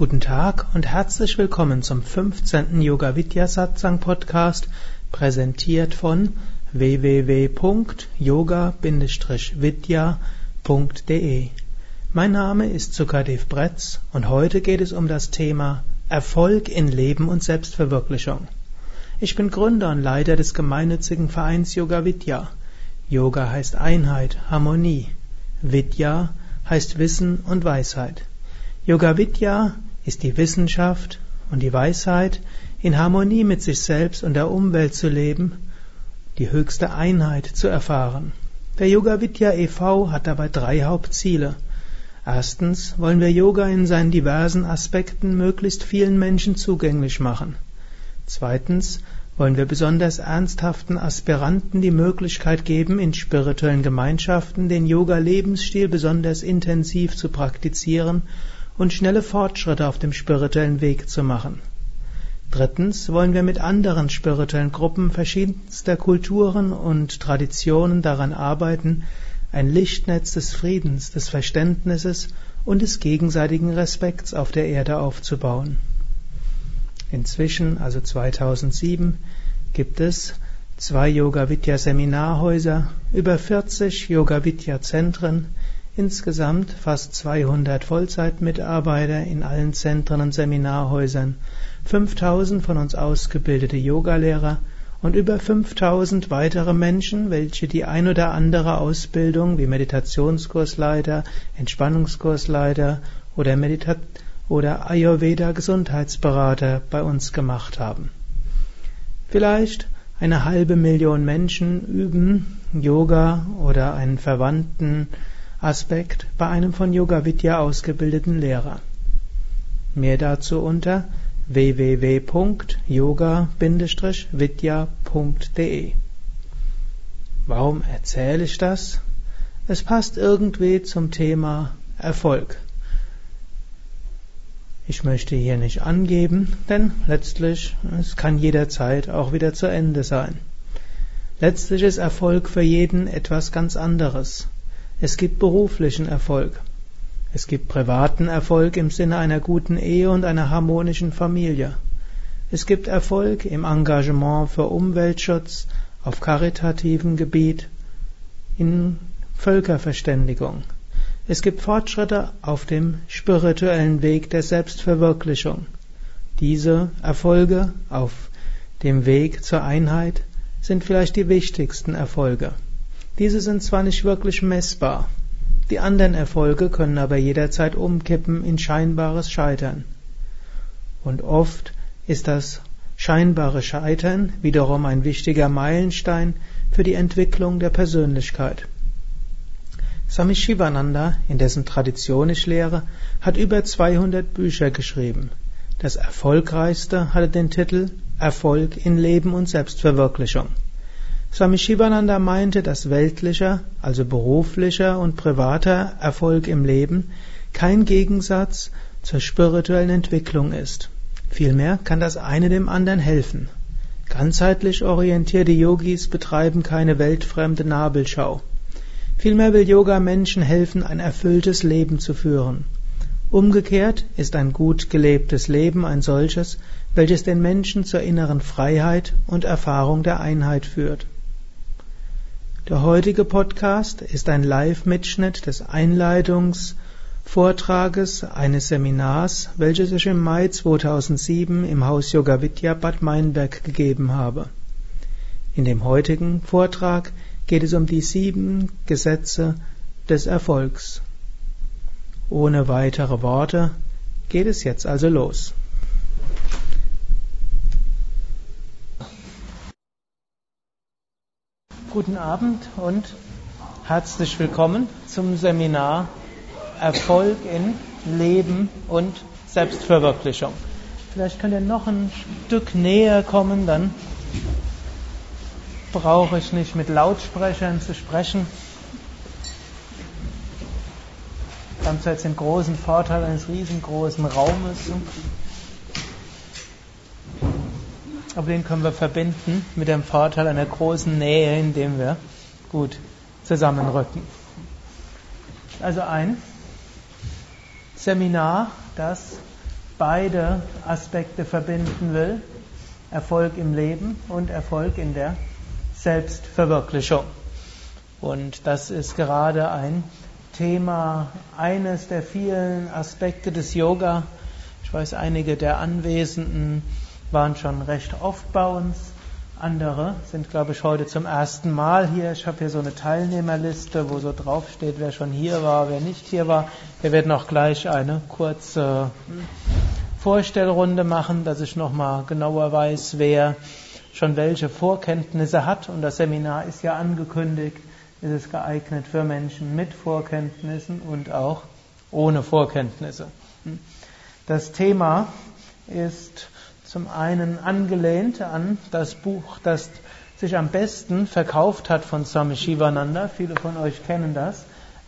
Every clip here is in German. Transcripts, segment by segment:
Guten Tag und herzlich willkommen zum 15. Yoga Vidya Satsang Podcast, präsentiert von www.yoga-vidya.de. Mein Name ist Sukadev Bretz und heute geht es um das Thema Erfolg in Leben und Selbstverwirklichung. Ich bin Gründer und Leiter des gemeinnützigen Vereins Yoga Vidya. Yoga heißt Einheit, Harmonie. Vidya heißt Wissen und Weisheit. Yoga Vidya ist die Wissenschaft und die Weisheit, in Harmonie mit sich selbst und der Umwelt zu leben, die höchste Einheit zu erfahren. Der Yoga Vidya e.V. hat dabei drei Hauptziele. Erstens wollen wir Yoga in seinen diversen Aspekten möglichst vielen Menschen zugänglich machen. Zweitens wollen wir besonders ernsthaften Aspiranten die Möglichkeit geben, in spirituellen Gemeinschaften den Yoga-Lebensstil besonders intensiv zu praktizieren und schnelle Fortschritte auf dem spirituellen Weg zu machen. Drittens wollen wir mit anderen spirituellen Gruppen verschiedenster Kulturen und Traditionen daran arbeiten, ein Lichtnetz des Friedens, des Verständnisses und des gegenseitigen Respekts auf der Erde aufzubauen. Inzwischen, also 2007, gibt es zwei Yoga Vidya Seminarhäuser, über 40 Yoga Vidya Zentren, insgesamt fast 200 Vollzeitmitarbeiter in allen Zentren und Seminarhäusern, 5000 von uns ausgebildete Yogalehrer und über 5000 weitere Menschen, welche die ein oder andere Ausbildung wie Meditationskursleiter, Entspannungskursleiter oder Meditat oder Ayurveda Gesundheitsberater bei uns gemacht haben. Vielleicht eine halbe Million Menschen üben Yoga oder einen verwandten Aspekt bei einem von Yoga Vidya ausgebildeten Lehrer. Mehr dazu unter www.yoga-vidya.de. Warum erzähle ich das? Es passt irgendwie zum Thema Erfolg. Ich möchte hier nicht angeben, denn letztlich, es kann jederzeit auch wieder zu Ende sein. Letztlich ist Erfolg für jeden etwas ganz anderes. Es gibt beruflichen Erfolg. Es gibt privaten Erfolg im Sinne einer guten Ehe und einer harmonischen Familie. Es gibt Erfolg im Engagement für Umweltschutz, auf karitativen Gebiet, in Völkerverständigung. Es gibt Fortschritte auf dem spirituellen Weg der Selbstverwirklichung. Diese Erfolge auf dem Weg zur Einheit sind vielleicht die wichtigsten Erfolge. Diese sind zwar nicht wirklich messbar, die anderen Erfolge können aber jederzeit umkippen in scheinbares Scheitern. Und oft ist das scheinbare Scheitern wiederum ein wichtiger Meilenstein für die Entwicklung der Persönlichkeit. Swami Shivananda, in dessen Tradition ich lehre, hat über 200 Bücher geschrieben. Das erfolgreichste hatte den Titel Erfolg in Leben und Selbstverwirklichung. Swami Shivananda meinte, dass weltlicher, also beruflicher und privater Erfolg im Leben kein Gegensatz zur spirituellen Entwicklung ist. Vielmehr kann das eine dem anderen helfen. Ganzheitlich orientierte Yogis betreiben keine weltfremde Nabelschau. Vielmehr will Yoga Menschen helfen, ein erfülltes Leben zu führen. Umgekehrt ist ein gut gelebtes Leben ein solches, welches den Menschen zur inneren Freiheit und Erfahrung der Einheit führt. Der heutige Podcast ist ein Live-Mitschnitt des Einleitungsvortrages eines Seminars, welches ich im Mai 2007 im Haus Yoga Vidya Bad Meinberg gegeben habe. In dem heutigen Vortrag geht es um die sieben Gesetze des Erfolgs. Ohne weitere Worte geht es jetzt also los. Guten Abend und herzlich willkommen zum Seminar Erfolg in Leben und Selbstverwirklichung. Vielleicht könnt ihr noch ein Stück näher kommen, dann brauche ich nicht mit Lautsprechern zu sprechen. Wir haben jetzt den großen Vorteil eines riesengroßen Raumes, aber den können wir verbinden mit dem Vorteil einer großen Nähe, indem wir gut zusammenrücken. Also ein Seminar, das beide Aspekte verbinden will. Erfolg im Leben und Erfolg in der Selbstverwirklichung. Und das ist gerade ein Thema, eines der vielen Aspekte des Yoga. Ich weiß, einige der Anwesenden waren schon recht oft bei uns. Andere sind, glaube ich, heute zum ersten Mal hier. Ich habe hier so eine Teilnehmerliste, wo so draufsteht, wer schon hier war, wer nicht hier war. Wir werden auch gleich eine kurze Vorstellrunde machen, dass ich nochmal genauer weiß, wer schon welche Vorkenntnisse hat. Und das Seminar ist ja angekündigt. Ist es geeignet für Menschen mit Vorkenntnissen und auch ohne Vorkenntnisse. Das Thema ist zum einen angelehnt an das Buch, das sich am besten verkauft hat von Swami Shivananda. Viele von euch kennen das.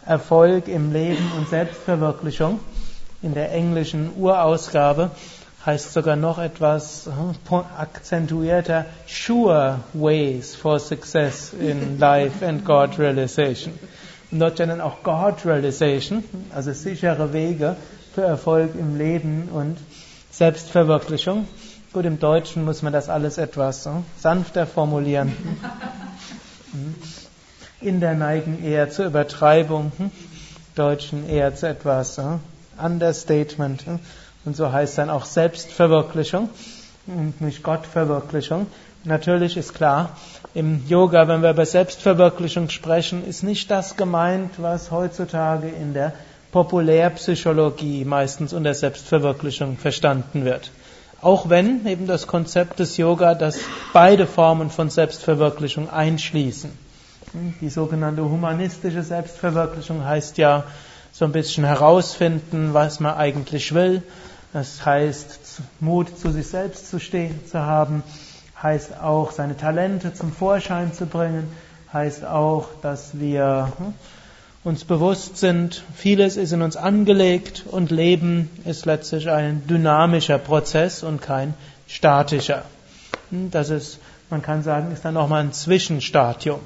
Erfolg im Leben und Selbstverwirklichung in der englischen Urausgabe heißt sogar noch etwas akzentuierter Sure Ways for Success in Life and God Realization. Und dort dann auch God Realization, also sichere Wege für Erfolg im Leben und Selbstverwirklichung. Gut, im Deutschen muss man das alles etwas sanfter formulieren. In der neigen eher zur Übertreibung, Deutschen eher zu etwas Understatement. Und so heißt dann auch Selbstverwirklichung und nicht Gottverwirklichung. Natürlich ist klar, im Yoga, wenn wir über Selbstverwirklichung sprechen, ist nicht das gemeint, was heutzutage in der Populärpsychologie meistens unter Selbstverwirklichung verstanden wird. Auch wenn eben das Konzept des Yoga, das beide Formen von Selbstverwirklichung einschließen. Die sogenannte humanistische Selbstverwirklichung heißt ja, so ein bisschen herausfinden, was man eigentlich will. Das heißt, Mut zu sich selbst zu stehen, zu haben, heißt auch, seine Talente zum Vorschein zu bringen, heißt auch, dass wir hm, uns bewusst sind, vieles ist in uns angelegt und Leben ist letztlich ein dynamischer Prozess und kein statischer. Hm, das ist, man kann sagen, ist dann nochmal ein Zwischenstadium.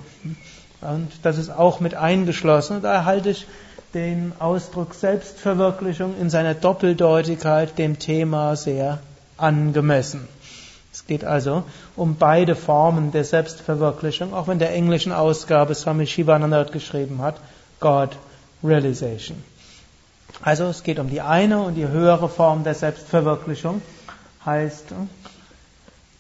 Und das ist auch mit eingeschlossen. Da halte ich den Ausdruck Selbstverwirklichung in seiner Doppeldeutigkeit dem Thema sehr angemessen. Es geht also um beide Formen der Selbstverwirklichung, auch wenn der englischen Ausgabe Swami Shivananda geschrieben hat, God Realization. Also es geht um die eine und die höhere Form der Selbstverwirklichung, heißt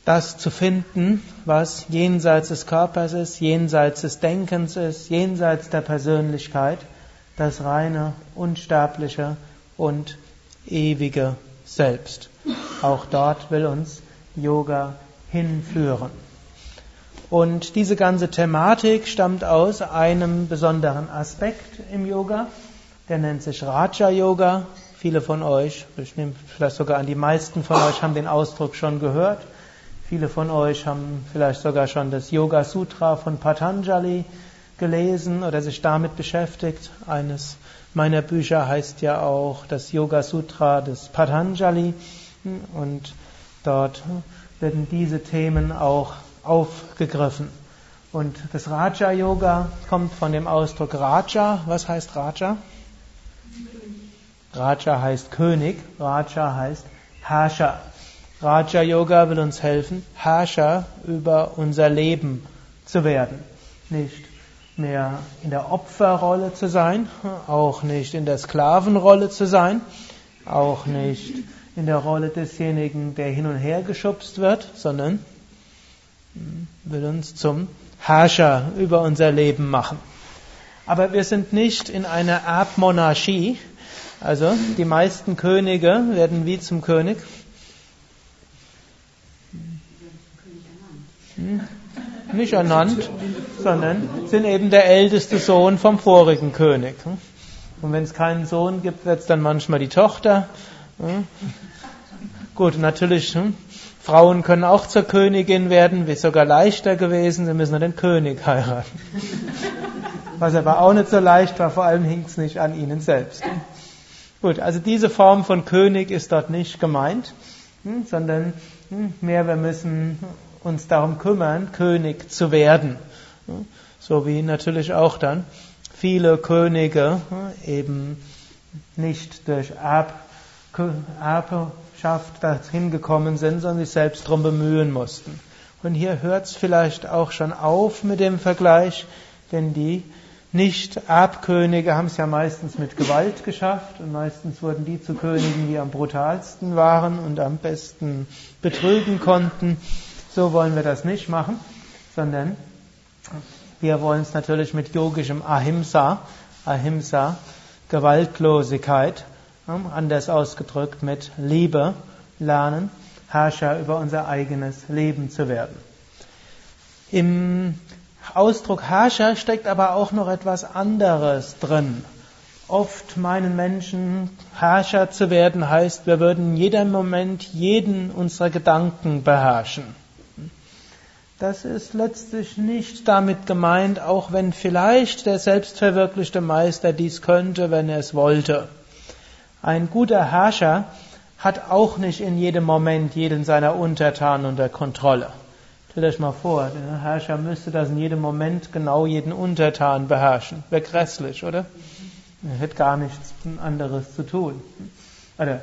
das zu finden, was jenseits des Körpers ist, jenseits des Denkens ist, jenseits der Persönlichkeit – das reine, unsterbliche und ewige Selbst. Auch dort will uns Yoga hinführen. Und diese ganze Thematik stammt aus einem besonderen Aspekt im Yoga, der nennt sich Raja Yoga. Viele von euch, ich nehme vielleicht sogar an die meisten von euch, haben den Ausdruck schon gehört. Viele von euch haben vielleicht sogar schon das Yoga Sutra von Patanjali gelesen oder sich damit beschäftigt. Eines meiner Bücher heißt ja auch das Yoga Sutra des Patanjali und dort werden diese Themen auch aufgegriffen. Und das Raja Yoga kommt von dem Ausdruck Raja. Was heißt Raja? Raja heißt König, Raja heißt Herrscher. Raja Yoga will uns helfen, Herrscher über unser Leben zu werden. Nicht mehr in der Opferrolle zu sein, auch nicht in der Sklavenrolle zu sein, auch nicht in der Rolle desjenigen, der hin und her geschubst wird, sondern will uns zum Herrscher über unser Leben machen. Aber wir sind nicht in einer Erbmonarchie, also die meisten Könige werden wie zum König. Hm? nicht ernannt, sondern sind eben der älteste Sohn vom vorigen König. Und wenn es keinen Sohn gibt, wird es dann manchmal die Tochter. Gut, natürlich, hm, Frauen können auch zur Königin werden, wäre sogar leichter gewesen, sie müssen nur den König heiraten. Was aber auch nicht so leicht war, vor allem hing es nicht an ihnen selbst. Gut, also diese Form von König ist dort nicht gemeint, hm, sondern hm, mehr wir müssen uns darum kümmern, König zu werden. So wie natürlich auch dann viele Könige eben nicht durch Erbschaft dahin gekommen sind, sondern sich selbst darum bemühen mussten. Und hier hört es vielleicht auch schon auf mit dem Vergleich, denn die nicht-Erbkönige haben es ja meistens mit Gewalt geschafft und meistens wurden die zu Königen, die am brutalsten waren und am besten betrügen konnten. So wollen wir das nicht machen, sondern wir wollen es natürlich mit yogischem Ahimsa, Ahimsa, Gewaltlosigkeit, anders ausgedrückt mit Liebe lernen, Herrscher über unser eigenes Leben zu werden. Im Ausdruck Herrscher steckt aber auch noch etwas anderes drin. Oft meinen Menschen, Herrscher zu werden heißt, wir würden in jedem Moment jeden unserer Gedanken beherrschen. Das ist letztlich nicht damit gemeint, auch wenn vielleicht der selbstverwirklichte Meister dies könnte, wenn er es wollte. Ein guter Herrscher hat auch nicht in jedem Moment jeden seiner Untertanen unter Kontrolle. Stellt euch mal vor, der Herrscher müsste das in jedem Moment genau jeden Untertan beherrschen. Wäre grässlich, oder? Er hätte gar nichts anderes zu tun. Oder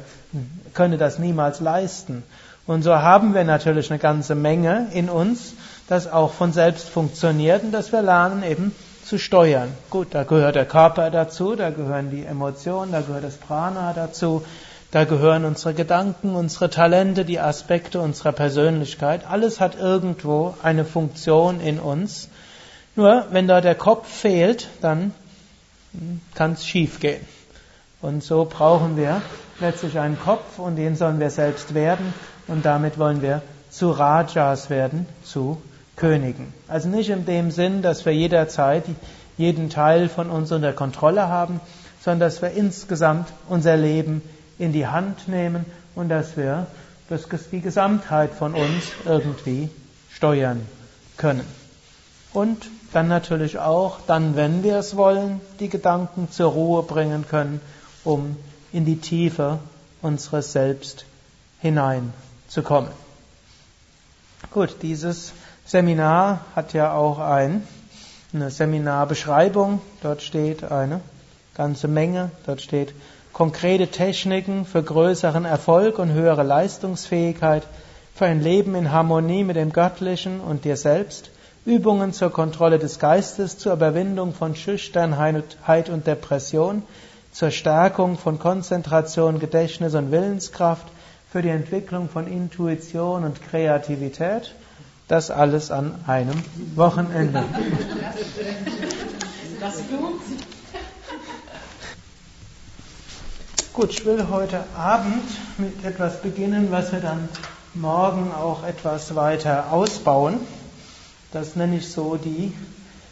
könnte das niemals leisten. Und so haben wir natürlich eine ganze Menge in uns, das auch von selbst funktioniert und dass wir lernen eben zu steuern. Gut, da gehört der Körper dazu, da gehören die Emotionen, da gehört das Prana dazu, da gehören unsere Gedanken, unsere Talente, die Aspekte unserer Persönlichkeit. Alles hat irgendwo eine Funktion in uns. Nur wenn da der Kopf fehlt, dann kann es schief gehen. Und so brauchen wir letztlich einen Kopf und den sollen wir selbst werden und damit wollen wir zu Rajas werden, zu Königen. Also nicht in dem Sinn, dass wir jederzeit jeden Teil von uns unter Kontrolle haben, sondern dass wir insgesamt unser Leben in die Hand nehmen und dass wir das, die Gesamtheit von uns irgendwie steuern können. Und dann natürlich auch, dann, wenn wir es wollen, die Gedanken zur Ruhe bringen können, um in die Tiefe unseres Selbst hineinzukommen. Gut, dieses Seminar hat ja auch ein, eine Seminarbeschreibung. Dort steht eine ganze Menge. Dort steht konkrete Techniken für größeren Erfolg und höhere Leistungsfähigkeit, für ein Leben in Harmonie mit dem Göttlichen und dir selbst, Übungen zur Kontrolle des Geistes, zur Überwindung von Schüchternheit und Depression, zur Stärkung von Konzentration, Gedächtnis und Willenskraft, für die Entwicklung von Intuition und Kreativität. Das alles an einem Wochenende. Gut, ich will heute Abend mit etwas beginnen, was wir dann morgen auch etwas weiter ausbauen. Das nenne ich so die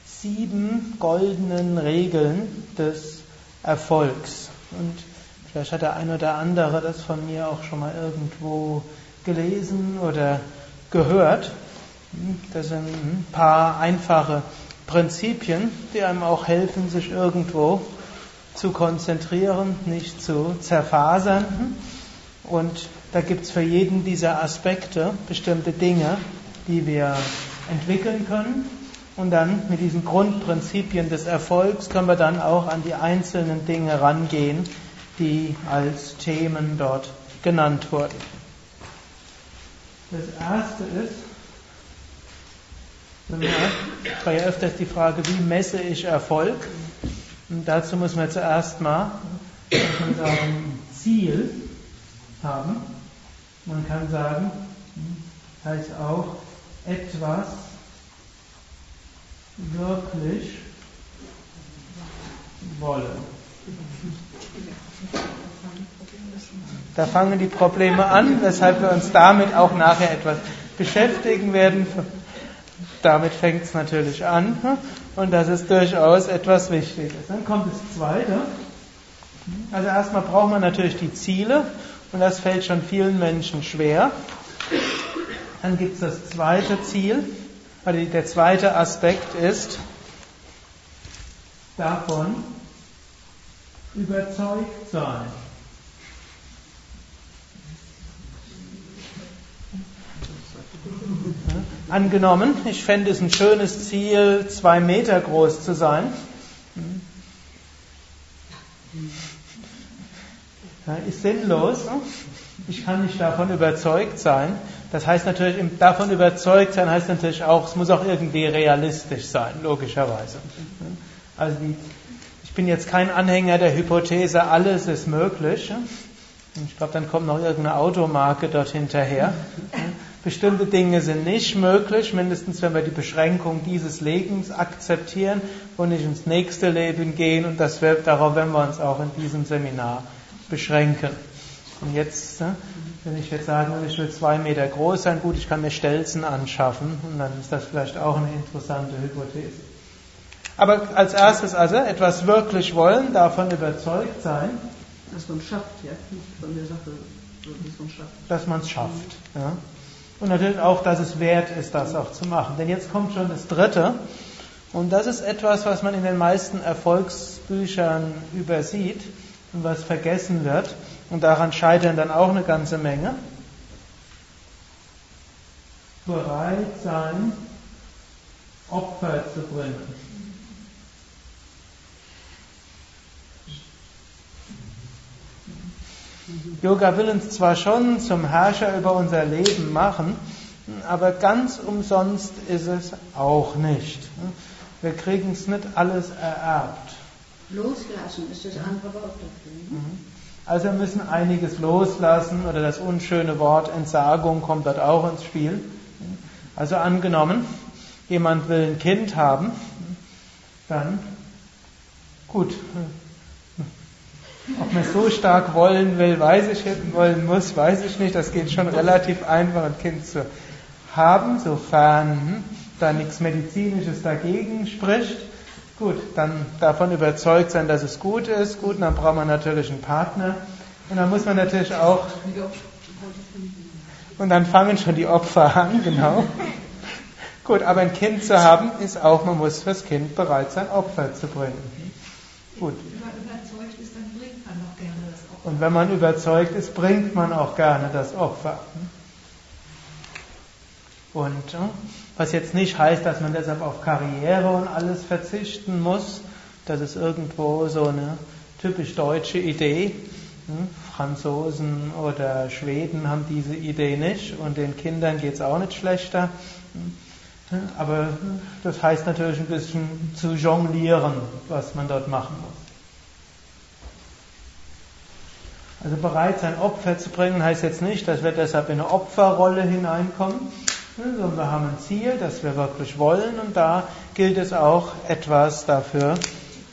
sieben goldenen Regeln des Erfolgs. Und vielleicht hat der ein oder andere das von mir auch schon mal irgendwo gelesen oder gehört. Das sind ein paar einfache Prinzipien, die einem auch helfen, sich irgendwo zu konzentrieren, nicht zu zerfasern. Und da gibt es für jeden dieser Aspekte bestimmte Dinge, die wir entwickeln können. Und dann mit diesen Grundprinzipien des Erfolgs können wir dann auch an die einzelnen Dinge rangehen, die als Themen dort genannt wurden. Das erste ist, es war ja öfters die Frage, wie messe ich Erfolg? Und dazu muss man zuerst mal ein Ziel haben. Man kann sagen, heißt auch etwas wirklich wollen. Da fangen die Probleme an, weshalb wir uns damit auch nachher etwas beschäftigen werden. Damit fängt es natürlich an. Und das ist durchaus etwas Wichtiges. Dann kommt das Zweite. Also erstmal braucht man natürlich die Ziele und das fällt schon vielen Menschen schwer. Dann gibt es das zweite Ziel, also der zweite Aspekt ist davon überzeugt sein. Angenommen, ich fände es ein schönes Ziel, zwei Meter groß zu sein. ist sinnlos. Ich kann nicht davon überzeugt sein. Das heißt natürlich, davon überzeugt sein heißt natürlich auch, es muss auch irgendwie realistisch sein, logischerweise. Also ich bin jetzt kein Anhänger der Hypothese, alles ist möglich. Ich glaube, dann kommt noch irgendeine Automarke dort hinterher. Bestimmte Dinge sind nicht möglich, mindestens wenn wir die Beschränkung dieses Lebens akzeptieren und nicht ins nächste Leben gehen. Und das wird, darauf werden wir uns auch in diesem Seminar beschränken. Und jetzt, ne, wenn ich jetzt sagen will, ich will zwei Meter groß sein, gut, ich kann mir Stelzen anschaffen und dann ist das vielleicht auch eine interessante Hypothese. Aber als erstes also etwas wirklich wollen, davon überzeugt sein. Dass man es schafft, ja, nicht von der Sache, dass man schafft. Dass man es schafft, ja. Und natürlich auch, dass es wert ist, das auch zu machen. Denn jetzt kommt schon das Dritte. Und das ist etwas, was man in den meisten Erfolgsbüchern übersieht und was vergessen wird. Und daran scheitern dann auch eine ganze Menge. Bereit sein, Opfer zu bringen. Yoga will uns zwar schon zum Herrscher über unser Leben machen, aber ganz umsonst ist es auch nicht. Wir kriegen es nicht alles ererbt. Loslassen ist das andere Wort dafür. Mhm. Also wir müssen einiges loslassen oder das unschöne Wort Entsagung kommt dort auch ins Spiel. Also angenommen, jemand will ein Kind haben, dann gut, ob man so stark wollen will, weiß ich wollen muss, weiß ich nicht. Das geht schon relativ einfach, ein Kind zu haben, sofern da nichts Medizinisches dagegen spricht. Gut, dann davon überzeugt sein, dass es gut ist. Gut, dann braucht man natürlich einen Partner. Und dann muss man natürlich auch. Und dann fangen schon die Opfer an, genau. Gut, aber ein Kind zu haben, ist auch, man muss fürs Kind bereit sein, Opfer zu bringen. Gut. Und wenn man überzeugt ist, bringt man auch gerne das Opfer. Und was jetzt nicht heißt, dass man deshalb auf Karriere und alles verzichten muss. Das ist irgendwo so eine typisch deutsche Idee. Franzosen oder Schweden haben diese Idee nicht und den Kindern geht es auch nicht schlechter. Aber das heißt natürlich ein bisschen zu jonglieren, was man dort machen muss. Also bereit sein Opfer zu bringen heißt jetzt nicht, dass wir deshalb in eine Opferrolle hineinkommen, sondern wir haben ein Ziel, das wir wirklich wollen und da gilt es auch etwas dafür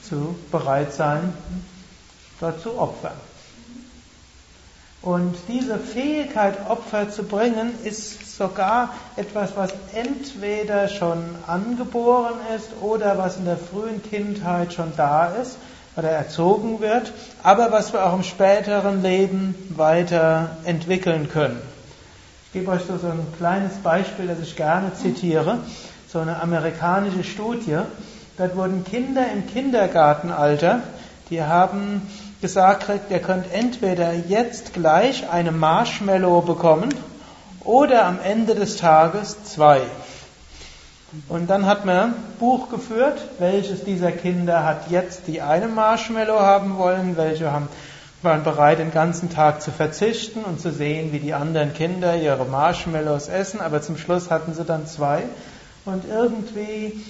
zu bereit sein, dort zu opfern. Und diese Fähigkeit, Opfer zu bringen, ist sogar etwas, was entweder schon angeboren ist oder was in der frühen Kindheit schon da ist oder erzogen wird, aber was wir auch im späteren Leben weiter entwickeln können. Ich gebe euch so, ein kleines Beispiel, das ich gerne zitiere. So eine amerikanische Studie. Dort wurden Kinder im Kindergartenalter, die haben gesagt, ihr könnt entweder jetzt gleich eine Marshmallow bekommen oder am Ende des Tages zwei. Und dann hat man Buch geführt, welches dieser Kinder hat jetzt die eine Marshmallow haben wollen, welche haben, waren bereit, den ganzen Tag zu verzichten und zu sehen, wie die anderen Kinder ihre Marshmallows essen, aber zum Schluss hatten sie dann zwei. Und irgendwie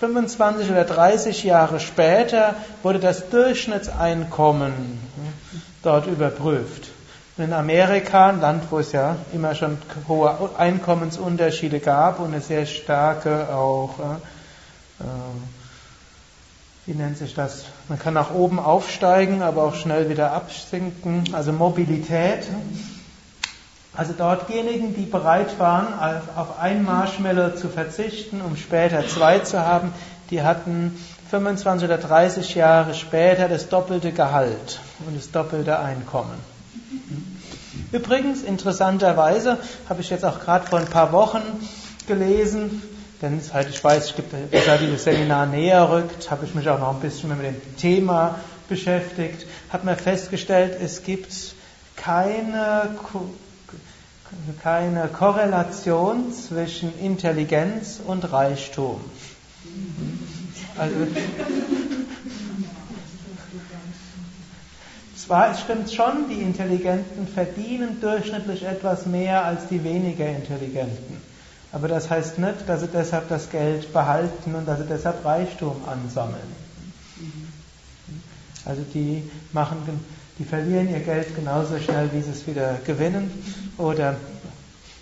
25 oder 30 Jahre später wurde das Durchschnittseinkommen dort überprüft. In Amerika, ein Land, wo es ja immer schon hohe Einkommensunterschiede gab und eine sehr starke auch, äh, äh, wie nennt sich das? Man kann nach oben aufsteigen, aber auch schnell wieder absinken, also Mobilität. Also dortjenigen, die bereit waren, auf ein Marshmallow zu verzichten, um später zwei zu haben, die hatten 25 oder 30 Jahre später das doppelte Gehalt und das doppelte Einkommen. Übrigens, interessanterweise, habe ich jetzt auch gerade vor ein paar Wochen gelesen, denn seit ich weiß, ich gibt, seit dieses Seminar näher rückt, habe ich mich auch noch ein bisschen mit dem Thema beschäftigt, habe mir festgestellt, es gibt keine, keine Korrelation zwischen Intelligenz und Reichtum. Also, zwar, es stimmt schon, die Intelligenten verdienen durchschnittlich etwas mehr als die weniger Intelligenten. Aber das heißt nicht, dass sie deshalb das Geld behalten und dass sie deshalb Reichtum ansammeln. Also die machen, die verlieren ihr Geld genauso schnell, wie sie es wieder gewinnen. Oder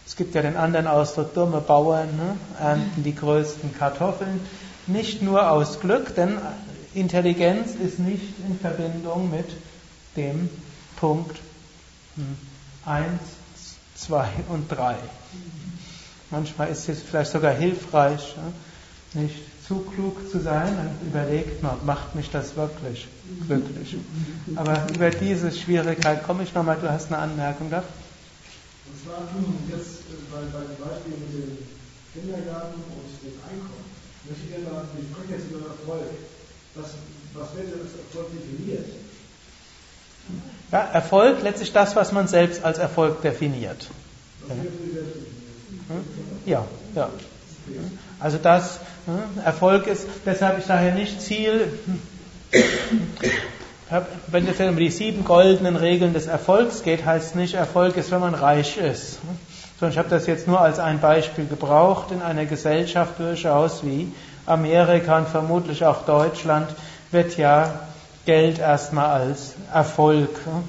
es gibt ja den anderen Ausdruck, dumme Bauern ne, ernten die größten Kartoffeln. Nicht nur aus Glück, denn Intelligenz ist nicht in Verbindung mit dem Punkt 1, hm, 2 und 3. Manchmal ist es vielleicht sogar hilfreich, nicht zu klug zu sein und überlegt man, macht mich das wirklich glücklich. Aber über diese Schwierigkeit komme ich nochmal, du hast eine Anmerkung da? Und zwar jetzt bei, bei dem Beispiel mit dem Kindergarten und dem Einkommen, möchte ich gerne mal, ich spreche jetzt über Erfolg. Was, was wird denn als Erfolg definiert? Ja, Erfolg, letztlich das, was man selbst als Erfolg definiert. Ja, ja. Also das hm, Erfolg ist, deshalb ich sage nicht Ziel, wenn es um die sieben goldenen Regeln des Erfolgs geht, heißt es nicht, Erfolg ist, wenn man reich ist. Sondern ich habe das jetzt nur als ein Beispiel gebraucht. In einer Gesellschaft durchaus wie Amerika und vermutlich auch Deutschland wird ja Geld erstmal als Erfolg hm,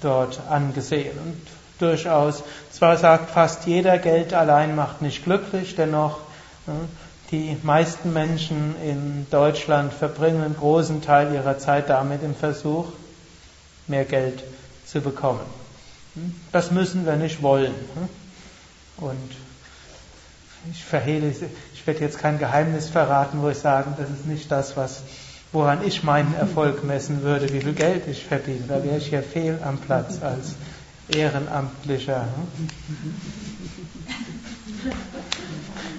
dort angesehen. Und durchaus, zwar sagt fast jeder, Geld allein macht nicht glücklich, dennoch hm, die meisten Menschen in Deutschland verbringen einen großen Teil ihrer Zeit damit im Versuch, mehr Geld zu bekommen. Hm? Das müssen wir nicht wollen. Und ich verhehle, ich werde jetzt kein Geheimnis verraten, wo ich sage, das ist nicht das, was, woran ich meinen Erfolg messen würde, wie viel Geld ich verdiene. Da wäre ich ja fehl am Platz als Ehrenamtlicher.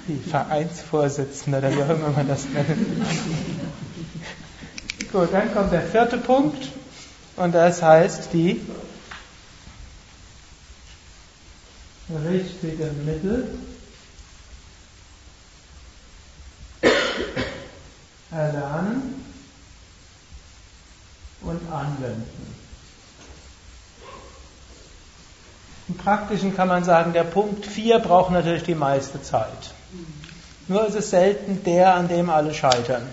Wie Vereinsvorsitzender oder wie auch immer man das nennt. Gut, dann kommt der vierte Punkt und das heißt die richtigen Mittel erlernen und anwenden. Im Praktischen kann man sagen, der Punkt 4 braucht natürlich die meiste Zeit. Nur ist es selten der, an dem alle scheitern.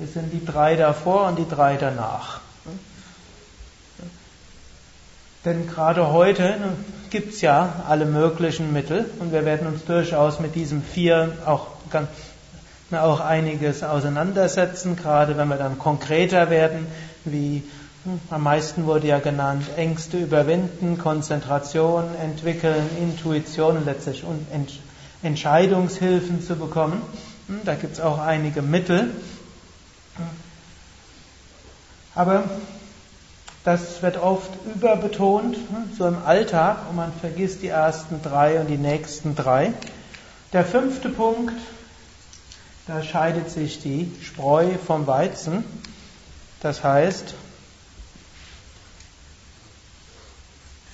Es sind die drei davor und die drei danach. Denn gerade heute gibt es ja alle möglichen Mittel und wir werden uns durchaus mit diesem vier auch, auch einiges auseinandersetzen, gerade wenn wir dann konkreter werden, wie hm, am meisten wurde ja genannt Ängste überwinden, Konzentration entwickeln, Intuition und letztlich Entscheidungshilfen zu bekommen. Hm, da gibt es auch einige Mittel. Aber das wird oft überbetont, hm, so im Alltag, und man vergisst die ersten drei und die nächsten drei. Der fünfte Punkt, da scheidet sich die Spreu vom Weizen. Das heißt,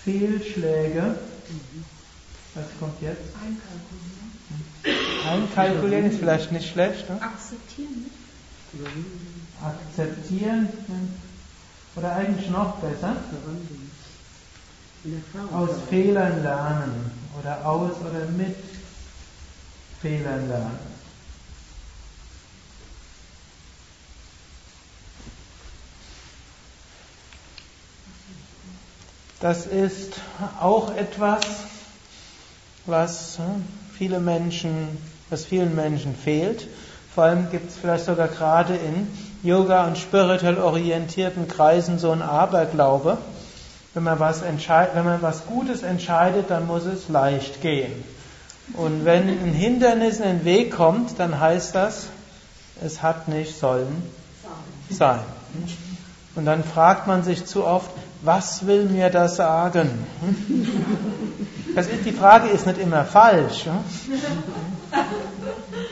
Fehlschläge. Was kommt jetzt? Einkalkulieren. Einkalkulieren ist vielleicht nicht schlecht. Ne? Akzeptieren. Akzeptieren. Oder eigentlich noch besser. Aus Fehlern lernen. Oder aus oder mit Fehlern lernen. Das ist auch etwas, was hm, viele Menschen, was vielen Menschen fehlt. Vor allem gibt es vielleicht sogar gerade in Yoga und spirituell orientierten Kreisen so ein Aberglaube. Wenn man was wenn man was Gutes entscheidet, dann muss es leicht gehen. Und wenn ein Hindernis in den Weg kommt, dann heißt das, es hat nicht sollen sein. Und dann fragt man sich zu oft, was will mir das sagen? Das ist, die Frage ist nicht immer falsch.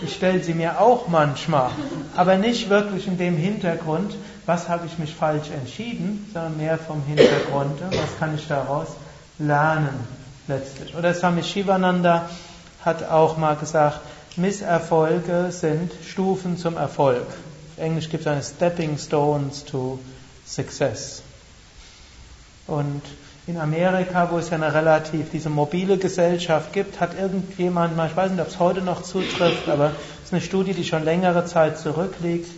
Ich stelle sie mir auch manchmal, aber nicht wirklich in dem Hintergrund, was habe ich mich falsch entschieden, sondern mehr vom Hintergrund, was kann ich daraus lernen letztlich. Oder Swami Shivananda hat auch mal gesagt, Misserfolge sind Stufen zum Erfolg. Auf Englisch gibt es eine Stepping Stones to Success. Und in Amerika, wo es ja eine relativ diese mobile Gesellschaft gibt, hat irgendjemand mal, ich weiß nicht, ob es heute noch zutrifft, aber es ist eine Studie, die schon längere Zeit zurückliegt.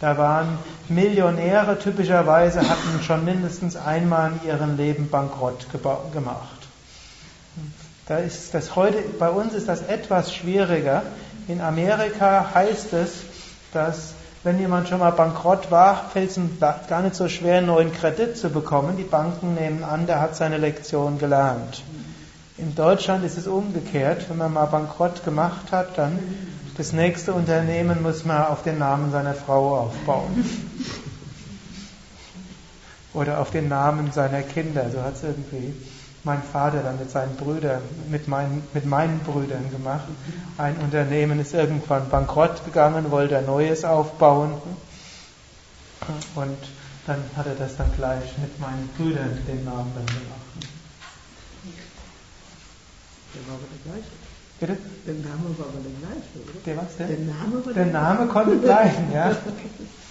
Da waren Millionäre typischerweise, hatten schon mindestens einmal in ihrem Leben Bankrott gemacht. Da ist das heute, bei uns ist das etwas schwieriger. In Amerika heißt es, dass wenn jemand schon mal bankrott war, fällt es ihm gar nicht so schwer, einen neuen Kredit zu bekommen. Die Banken nehmen an, der hat seine Lektion gelernt. In Deutschland ist es umgekehrt. Wenn man mal bankrott gemacht hat, dann das nächste Unternehmen muss man auf den Namen seiner Frau aufbauen. Oder auf den Namen seiner Kinder. So hat es irgendwie mein Vater dann mit seinen Brüdern, mit meinen, mit meinen Brüdern gemacht. Ein Unternehmen ist irgendwann bankrott gegangen, wollte ein neues aufbauen. Und dann hat er das dann gleich mit meinen Brüdern den Namen dann gemacht. Der war aber der gleiche. Bitte? Der Name war aber der gleiche, oder? Der was denn? Der Name war der Name konnte bleiben, ja.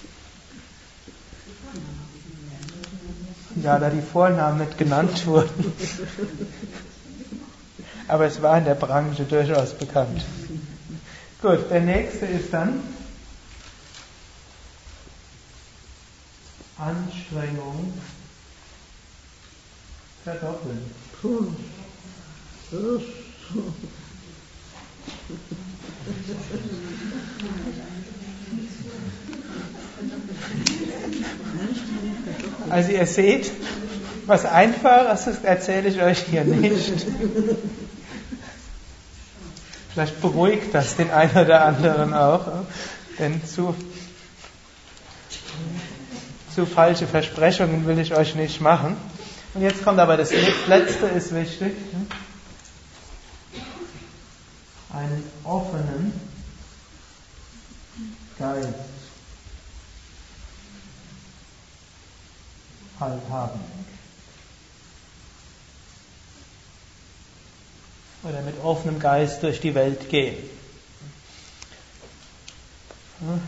Ja, da die Vornamen nicht genannt wurden. Aber es war in der Branche durchaus bekannt. Gut, der nächste ist dann Anstrengung verdoppeln. Also ihr seht, was Einfaches ist, erzähle ich euch hier nicht. Vielleicht beruhigt das den einen oder anderen auch, denn zu, zu falsche Versprechungen will ich euch nicht machen. Und jetzt kommt aber das letzte ist wichtig. Einen offenen Geist. Halt haben. Oder mit offenem Geist durch die Welt gehen.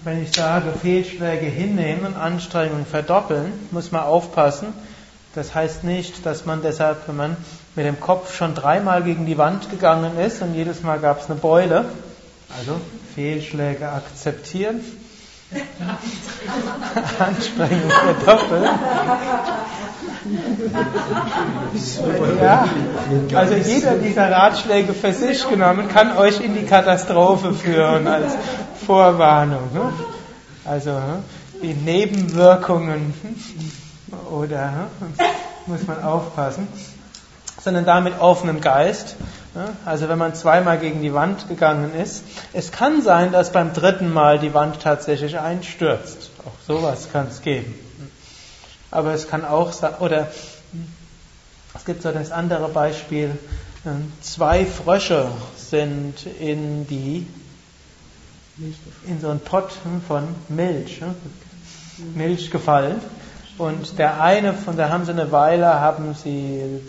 Wenn ich sage, Fehlschläge hinnehmen und Anstrengungen verdoppeln, muss man aufpassen. Das heißt nicht, dass man deshalb, wenn man mit dem Kopf schon dreimal gegen die Wand gegangen ist und jedes Mal gab es eine Beule, also Fehlschläge akzeptieren, Anstrengung verdoppeln. Ja, also jeder dieser Ratschläge für sich genommen kann euch in die Katastrophe führen als Vorwarnung. Ne? Also ne? die Nebenwirkungen oder ne? muss man aufpassen, sondern da mit offenem Geist also wenn man zweimal gegen die Wand gegangen ist, es kann sein, dass beim dritten Mal die Wand tatsächlich einstürzt. Auch sowas kann es geben. Aber es kann auch sein, oder es gibt so das andere Beispiel, ähm, zwei Frösche sind in die, in so einen Pott von Milch, Milch gefallen. Und der eine, von da haben sie eine Weile, haben sie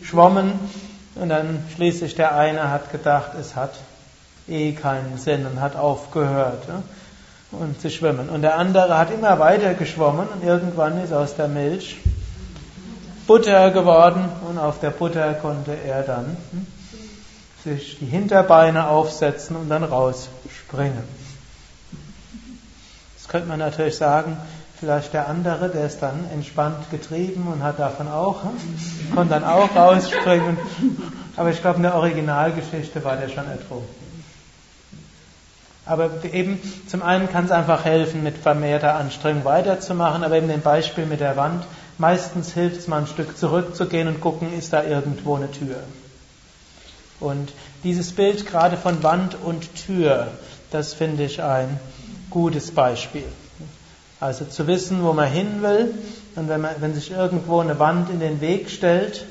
geschwommen und dann schließlich der eine hat gedacht, es hat eh keinen Sinn und hat aufgehört und zu schwimmen. Und der andere hat immer weiter geschwommen und irgendwann ist aus der Milch Butter geworden und auf der Butter konnte er dann hm, sich die Hinterbeine aufsetzen und dann rausspringen. Das könnte man natürlich sagen, Vielleicht der andere, der ist dann entspannt getrieben und hat davon auch, konnte dann auch rausspringen. Aber ich glaube, in der Originalgeschichte war der schon ertrunken. Aber eben, zum einen kann es einfach helfen, mit vermehrter Anstrengung weiterzumachen, aber eben dem Beispiel mit der Wand, meistens hilft es mal ein Stück zurückzugehen und gucken, ist da irgendwo eine Tür. Und dieses Bild gerade von Wand und Tür, das finde ich ein gutes Beispiel. Also zu wissen, wo man hin will. Und wenn, man, wenn sich irgendwo eine Wand in den Weg stellt,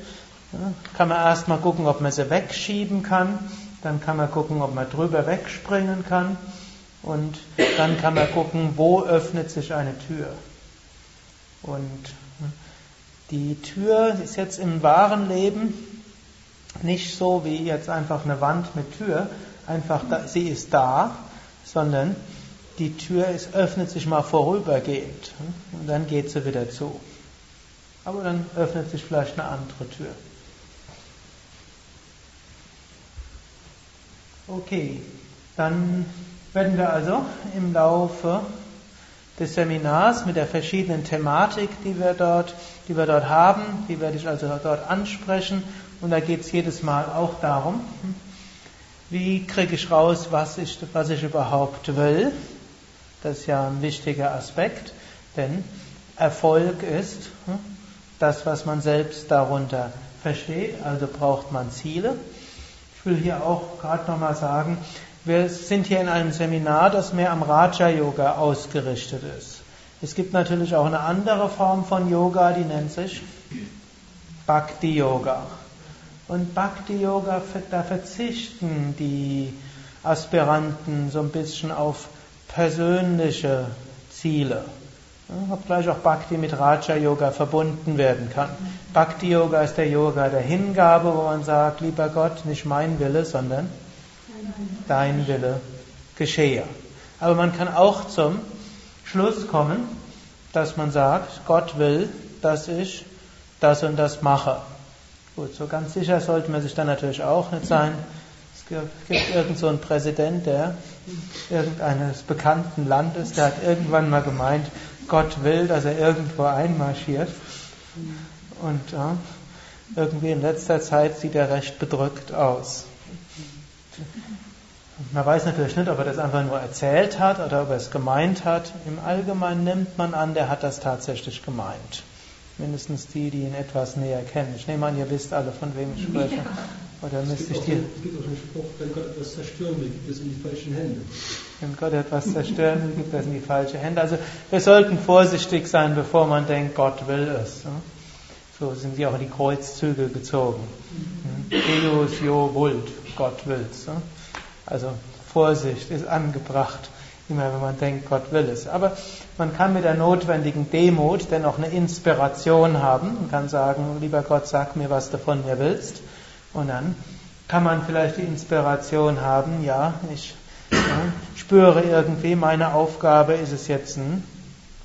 kann man erstmal gucken, ob man sie wegschieben kann. Dann kann man gucken, ob man drüber wegspringen kann. Und dann kann man gucken, wo öffnet sich eine Tür. Und die Tür ist jetzt im wahren Leben nicht so wie jetzt einfach eine Wand mit Tür, einfach da, sie ist da, sondern die Tür ist, öffnet sich mal vorübergehend und dann geht sie wieder zu. Aber dann öffnet sich vielleicht eine andere Tür. Okay, dann werden wir also im Laufe des Seminars mit der verschiedenen Thematik, die wir dort, die wir dort haben, die werde ich also dort ansprechen. Und da geht es jedes Mal auch darum, wie kriege ich raus, was ich, was ich überhaupt will. Das ist ja ein wichtiger Aspekt, denn Erfolg ist das, was man selbst darunter versteht, also braucht man Ziele. Ich will hier auch gerade nochmal sagen, wir sind hier in einem Seminar, das mehr am Raja Yoga ausgerichtet ist. Es gibt natürlich auch eine andere Form von Yoga, die nennt sich Bhakti Yoga. Und Bhakti Yoga, da verzichten die Aspiranten so ein bisschen auf persönliche Ziele. Obgleich auch Bhakti mit Raja Yoga verbunden werden kann. Bhakti Yoga ist der Yoga der Hingabe, wo man sagt, lieber Gott, nicht mein Wille, sondern dein Wille geschehe. Aber man kann auch zum Schluss kommen, dass man sagt, Gott will, dass ich das und das mache. Gut, so ganz sicher sollte man sich dann natürlich auch nicht sein. Es gibt irgend so Präsident, der irgendeines bekannten Landes, der hat irgendwann mal gemeint, Gott will, dass er irgendwo einmarschiert. Und ja, irgendwie in letzter Zeit sieht er recht bedrückt aus. Man weiß natürlich nicht, ob er das einfach nur erzählt hat oder ob er es gemeint hat. Im Allgemeinen nimmt man an, der hat das tatsächlich gemeint. Mindestens die, die ihn etwas näher kennen. Ich nehme an, ihr wisst alle, von wem ich spreche. Oder müsste ich dir. Es gibt auch einen Spruch, wenn Gott etwas zerstören will, gibt es in die falschen Hände. Wenn Gott etwas zerstören will, gibt es in die falschen Hände. Also wir sollten vorsichtig sein, bevor man denkt, Gott will es. So sind sie auch in die Kreuzzüge gezogen. Deus jo vult, Gott will's. Also Vorsicht ist angebracht, immer wenn man denkt, Gott will es. Aber man kann mit der notwendigen Demut dennoch eine Inspiration haben und kann sagen, lieber Gott, sag mir, was du von mir willst. Und dann kann man vielleicht die Inspiration haben, ja, ich ja, spüre irgendwie, meine Aufgabe ist es jetzt, ein,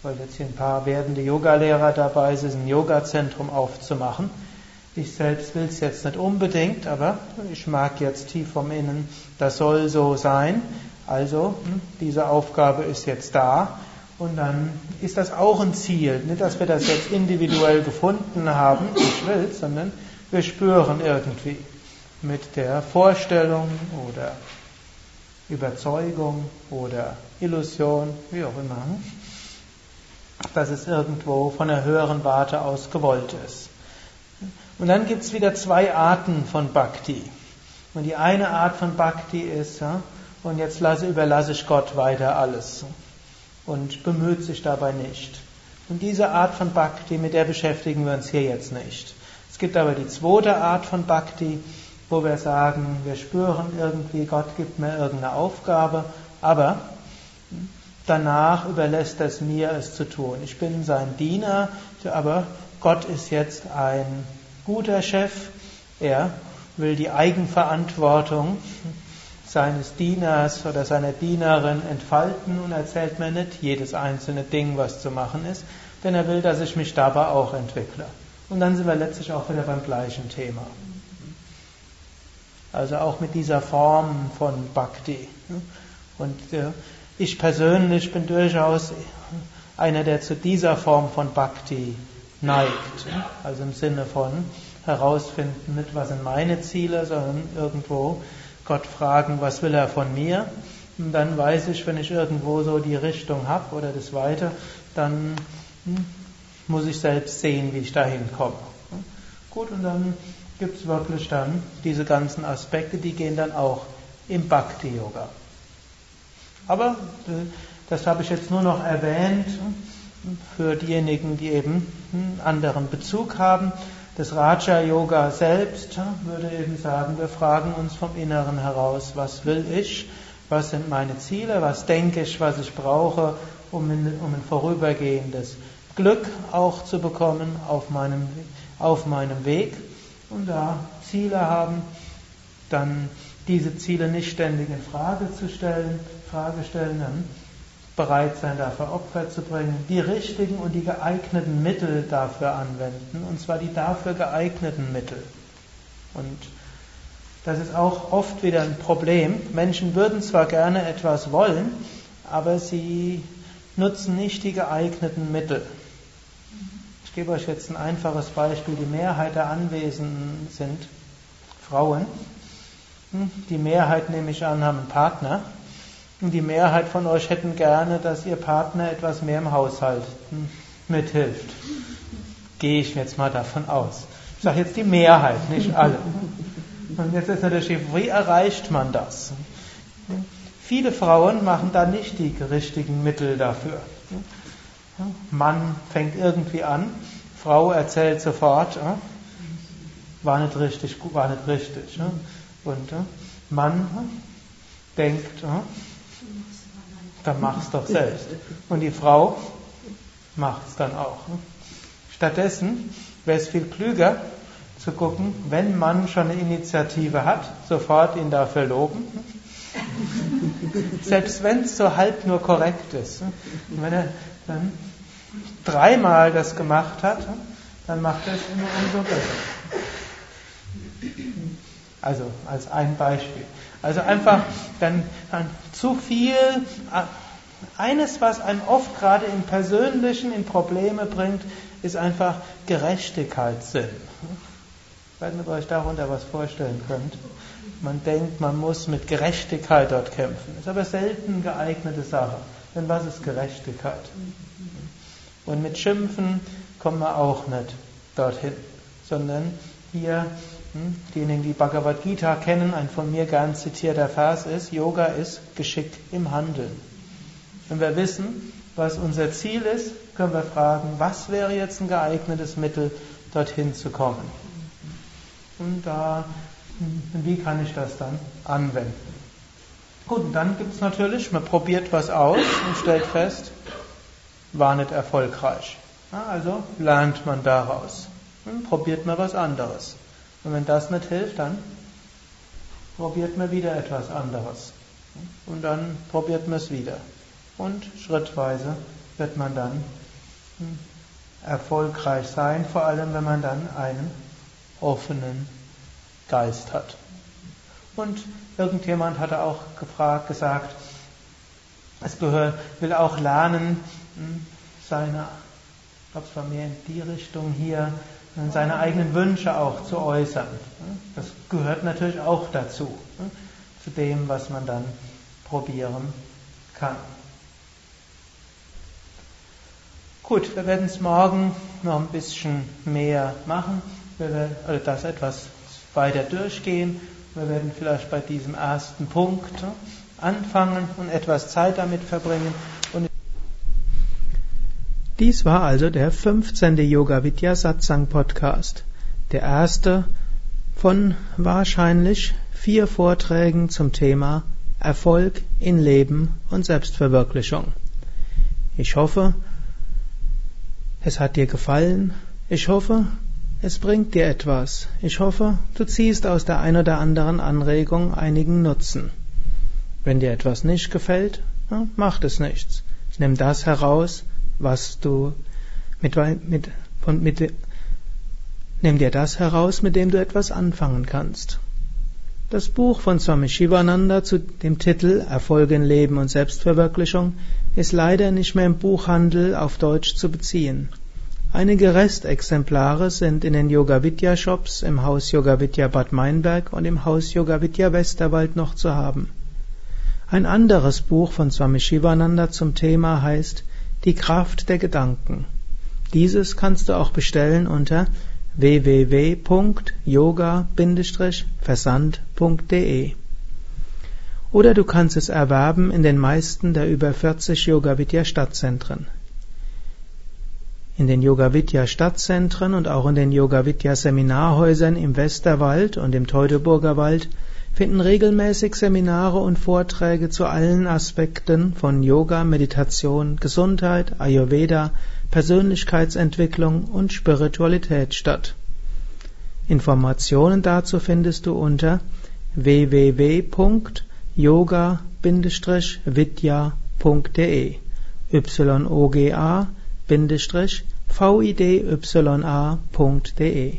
weil jetzt hier ein paar werdende Yogalehrer dabei sind, ein Yogazentrum aufzumachen. Ich selbst will es jetzt nicht unbedingt, aber ich mag jetzt tief vom Innen, das soll so sein. Also, hm, diese Aufgabe ist jetzt da. Und dann ist das auch ein Ziel. Nicht, dass wir das jetzt individuell gefunden haben, ich will, sondern wir spüren irgendwie mit der Vorstellung oder Überzeugung oder Illusion, wie auch immer, hm, dass es irgendwo von der höheren Warte aus gewollt ist. Und dann gibt es wieder zwei Arten von Bhakti. Und die eine Art von Bhakti ist, ja, und jetzt lasse, überlasse ich Gott weiter alles und bemüht sich dabei nicht. Und diese Art von Bhakti, mit der beschäftigen wir uns hier jetzt nicht. Es gibt aber die zweite Art von Bhakti, wo wir sagen, wir spüren irgendwie, Gott gibt mir irgendeine Aufgabe, aber danach überlässt es mir, es zu tun. Ich bin sein Diener, aber Gott ist jetzt ein guter Chef, er will die Eigenverantwortung seines Dieners oder seiner Dienerin entfalten und erzählt mir nicht jedes einzelne Ding, was zu machen ist, denn er will, dass ich mich dabei auch entwickle. Und dann sind wir letztlich auch wieder beim gleichen Thema. Also auch mit dieser Form von Bhakti. Und äh, ich persönlich bin durchaus einer, der zu dieser Form von Bhakti neigt. Also im Sinne von herausfinden, nicht was sind meine Ziele, sondern irgendwo Gott fragen, was will er von mir. Und dann weiß ich, wenn ich irgendwo so die Richtung habe oder das weiter, dann hm, muss ich selbst sehen, wie ich dahin komme. Gut, und dann gibt es wirklich dann diese ganzen Aspekte, die gehen dann auch im Bhakti-Yoga. Aber äh, das habe ich jetzt nur noch erwähnt für diejenigen, die eben einen anderen Bezug haben. Das Raja Yoga selbst würde eben sagen, wir fragen uns vom Inneren heraus, was will ich, was sind meine Ziele, was denke ich, was ich brauche, um, in, um ein vorübergehendes Glück auch zu bekommen auf meinem, auf meinem Weg. Und da Ziele haben, dann diese Ziele nicht ständig in Frage zu stellen, Frage stellen, dann bereit sein, dafür Opfer zu bringen, die richtigen und die geeigneten Mittel dafür anwenden, und zwar die dafür geeigneten Mittel. Und das ist auch oft wieder ein Problem. Menschen würden zwar gerne etwas wollen, aber sie nutzen nicht die geeigneten Mittel. Ich gebe euch jetzt ein einfaches Beispiel. Die Mehrheit der Anwesenden sind Frauen. Hm, die Mehrheit, nehme ich an, haben einen Partner. Und die Mehrheit von euch hätten gerne, dass ihr Partner etwas mehr im Haushalt hm, mithilft. Gehe ich jetzt mal davon aus. Ich sage jetzt die Mehrheit, nicht alle. Und jetzt ist natürlich, wie erreicht man das? Viele Frauen machen da nicht die richtigen Mittel dafür. Mann fängt irgendwie an, Frau erzählt sofort, war nicht richtig, war nicht richtig. Und Mann denkt, dann mach's doch selbst. Und die Frau macht's dann auch. Stattdessen wäre es viel klüger zu gucken, wenn man schon eine Initiative hat, sofort ihn dafür loben. Selbst wenn es so halb nur korrekt ist. Und wenn er dann dreimal das gemacht hat, dann macht er es immer umso besser. Also als ein Beispiel. Also einfach dann, dann zu viel, eines, was einem oft gerade im Persönlichen in Probleme bringt, ist einfach Gerechtigkeitssinn. Ich weiß nicht, ob ihr euch darunter was vorstellen könnt. Man denkt, man muss mit Gerechtigkeit dort kämpfen. Ist aber selten geeignete Sache. Denn was ist Gerechtigkeit? Und mit Schimpfen kommen wir auch nicht dorthin, sondern hier hm, diejenigen, die Bhagavad Gita kennen, ein von mir gern zitierter Vers ist, Yoga ist Geschick im Handeln. Wenn wir wissen, was unser Ziel ist, können wir fragen, was wäre jetzt ein geeignetes Mittel, dorthin zu kommen. Und da, hm, wie kann ich das dann anwenden? Gut, und dann gibt es natürlich, man probiert was aus und stellt fest, war nicht erfolgreich. Also lernt man daraus und probiert man was anderes. Und wenn das nicht hilft, dann probiert man wieder etwas anderes. Und dann probiert man es wieder. Und schrittweise wird man dann hm, erfolgreich sein, vor allem wenn man dann einen offenen Geist hat. Und irgendjemand hatte auch gefragt, gesagt, es gehört, will auch lernen, hm, seine, ich glaube es war mehr in die Richtung hier, seine eigenen Wünsche auch zu äußern. Das gehört natürlich auch dazu, zu dem, was man dann probieren kann. Gut, wir werden es morgen noch ein bisschen mehr machen. Wir werden also das etwas weiter durchgehen. Wir werden vielleicht bei diesem ersten Punkt anfangen und etwas Zeit damit verbringen. Dies war also der 15. Yoga Vidya Satsang Podcast. Der erste von wahrscheinlich vier Vorträgen zum Thema Erfolg in Leben und Selbstverwirklichung. Ich hoffe, es hat dir gefallen. Ich hoffe, es bringt dir etwas. Ich hoffe, du ziehst aus der ein oder anderen Anregung einigen Nutzen. Wenn dir etwas nicht gefällt, macht es nichts. Nimm das heraus, was du mit, mit, von, mit, nimm dir das heraus, mit dem du etwas anfangen kannst. Das Buch von Swami Shivananda zu dem Titel Erfolg in Leben und Selbstverwirklichung ist leider nicht mehr im Buchhandel auf Deutsch zu beziehen. Einige Restexemplare sind in den Yoga Vidya Shops im Haus Yoga Vidya Bad Meinberg und im Haus Yoga Vidya Westerwald noch zu haben. Ein anderes Buch von Swami Shivananda zum Thema heißt die Kraft der Gedanken. Dieses kannst du auch bestellen unter www.yoga-versand.de oder du kannst es erwerben in den meisten der über 40 Yoga Vidya Stadtzentren. In den Yoga Vidya Stadtzentren und auch in den Yoga Vidya Seminarhäusern im Westerwald und im Teutoburger Wald finden regelmäßig Seminare und Vorträge zu allen Aspekten von Yoga, Meditation, Gesundheit, Ayurveda, Persönlichkeitsentwicklung und Spiritualität statt. Informationen dazu findest du unter www.yoga-vidya.de yoga-vidya.de.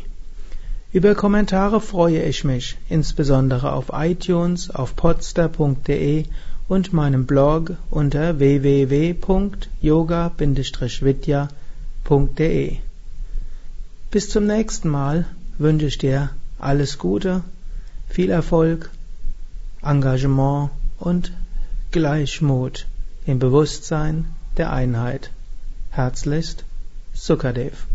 Über Kommentare freue ich mich, insbesondere auf iTunes, auf podster.de und meinem Blog unter www.yoga-vidya.de. Bis zum nächsten Mal wünsche ich dir alles Gute, viel Erfolg, Engagement und Gleichmut im Bewusstsein der Einheit. Herzlichst, Sukadev.